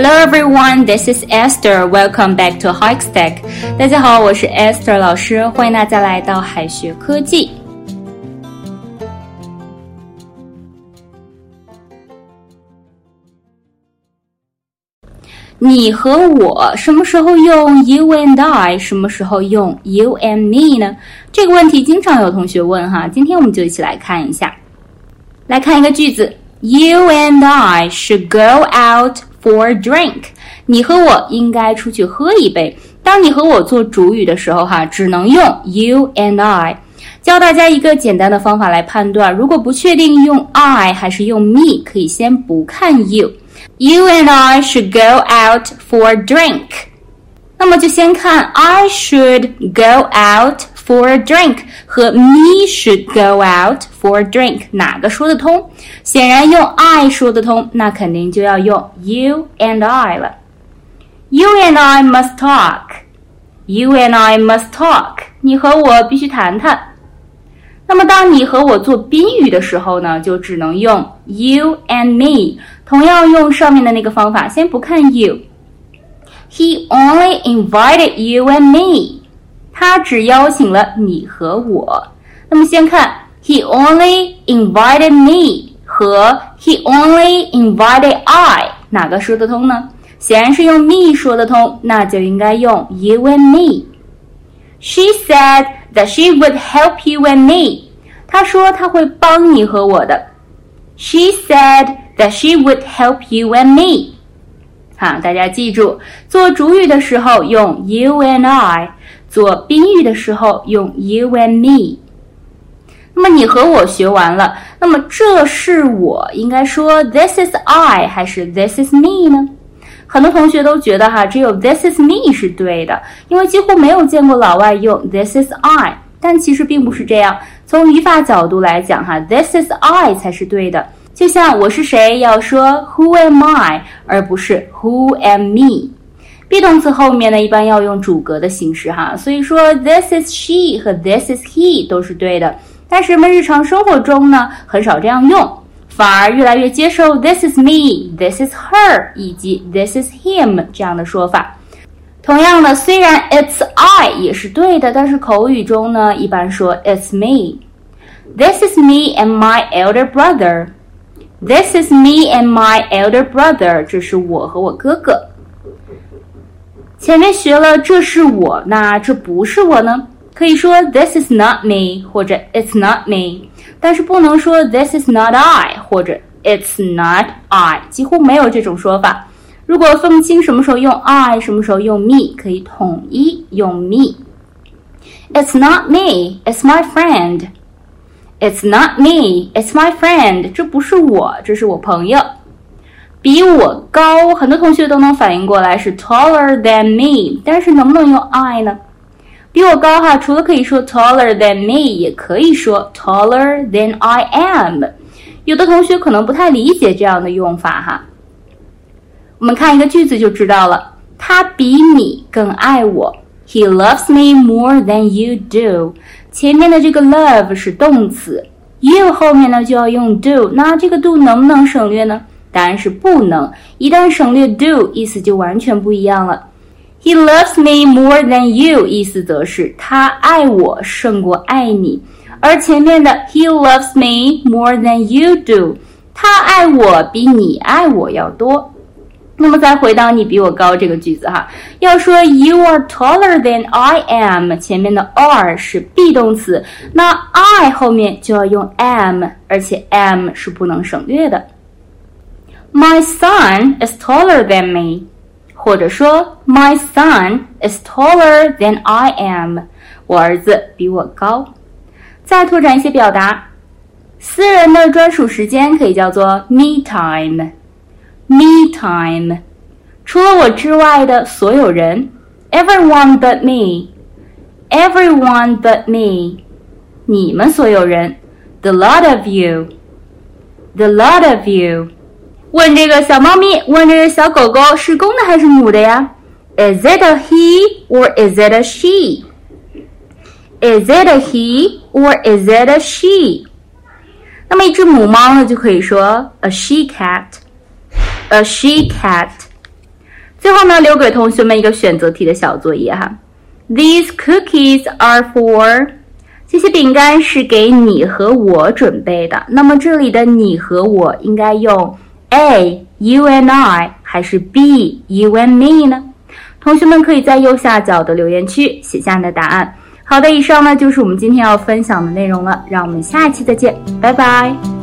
Hello everyone, this is Esther. Welcome back to Hikestack. 大家好，我是 Esther 老师，欢迎大家来到海学科技。你和我什么时候用 you and I，什么时候用 you and me 呢？这个问题经常有同学问哈，今天我们就一起来看一下。来看一个句子：You and I should go out For drink。你和我应该出去喝一杯。当你和我做主语的时候哈，只能用 you and I。教大家一个简单的方法来判断，如果不确定用 I 还是用 me，可以先不看 you。You and I should go out for drink。那么就先看 I should go out for a drink 和 me should go out for a drink 哪个说得通？显然用 I 说得通，那肯定就要用 you and I 了。You and I must talk. You and I must talk. 你和我必须谈谈。那么当你和我做宾语的时候呢，就只能用 you and me。同样用上面的那个方法，先不看 you。He only invited you and me。 他只邀请了你和我。那么先看 He only invited me 和 He only invited I，哪个说得通呢？显然是用 me 说得通，那就应该用 you and me。She said that she would help you and me。她说她会帮你和我的。She said that she would help you and me。好，大家记住，做主语的时候用 you and I， 做宾语的时候用 you and me。那么你和我学完了，那么这是我应该说 this is I 还是 this is me 呢？很多同学都觉得哈，只有 this is me 是对的，因为几乎没有见过老外用 this is I。但其实并不是这样，从语法角度来讲哈，this is I 才是对的。就像我是谁要说 Who am I，而不是 Who am me。Be 动词后面呢，一般要用主格的形式哈，所以说 This is she 和 This is he 都是对的。但是人们日常生活中呢，很少这样用，反而越来越接受 This is me，This is her 以及 This is him 这样的说法。同样的，虽然 It's I 也是对的，但是口语中呢，一般说 It's me。This is me and my elder brother。This is me and my elder brother。这是我和我哥哥。前面学了这是我，那这不是我呢？可以说 This is not me 或者 It's not me，但是不能说 This is not I 或者 It's not I，几乎没有这种说法。如果分不清什么时候用 I，什么时候用 me，可以统一用 me。It's not me, it's my friend. It's not me, it's my friend. 这不是我，这是我朋友。比我高，很多同学都能反应过来是 taller than me，但是能不能用 I 呢？比我高哈，除了可以说 taller than me，也可以说 taller than I am。有的同学可能不太理解这样的用法哈。我们看一个句子就知道了，他比你更爱我。He loves me more than you do。前面的这个 love 是动词，you 后面呢就要用 do，那这个 do 能不能省略呢？答案是不能。一旦省略 do，意思就完全不一样了。He loves me more than you，意思则是他爱我胜过爱你。而前面的 He loves me more than you do，他爱我比你爱我要多。那么再回到你比我高这个句子哈，要说 You are taller than I am，前面的 are 是 be 动词，那 I 后面就要用 am，而且 am 是不能省略的。My son is taller than me，或者说 My son is taller than I am，我儿子比我高。再拓展一些表达，私人的专属时间可以叫做 me time。Me time，除了我之外的所有人，everyone but me，everyone but me，你们所有人，the lot of you，the lot of you。 问这个小猫咪，问这个小狗狗是公的还是母的呀？Is it a he or is it a she？Is it a he or is it a she？那么一只母猫呢，就可以说 a she cat。a she cat。最后呢，留给同学们一个选择题的小作业哈。These cookies are for 这些饼干是给你和我准备的。那么这里的你和我应该用 A you and I 还是 B you and me 呢？同学们可以在右下角的留言区写下你的答案。好的，以上呢就是我们今天要分享的内容了。让我们下期再见，拜拜。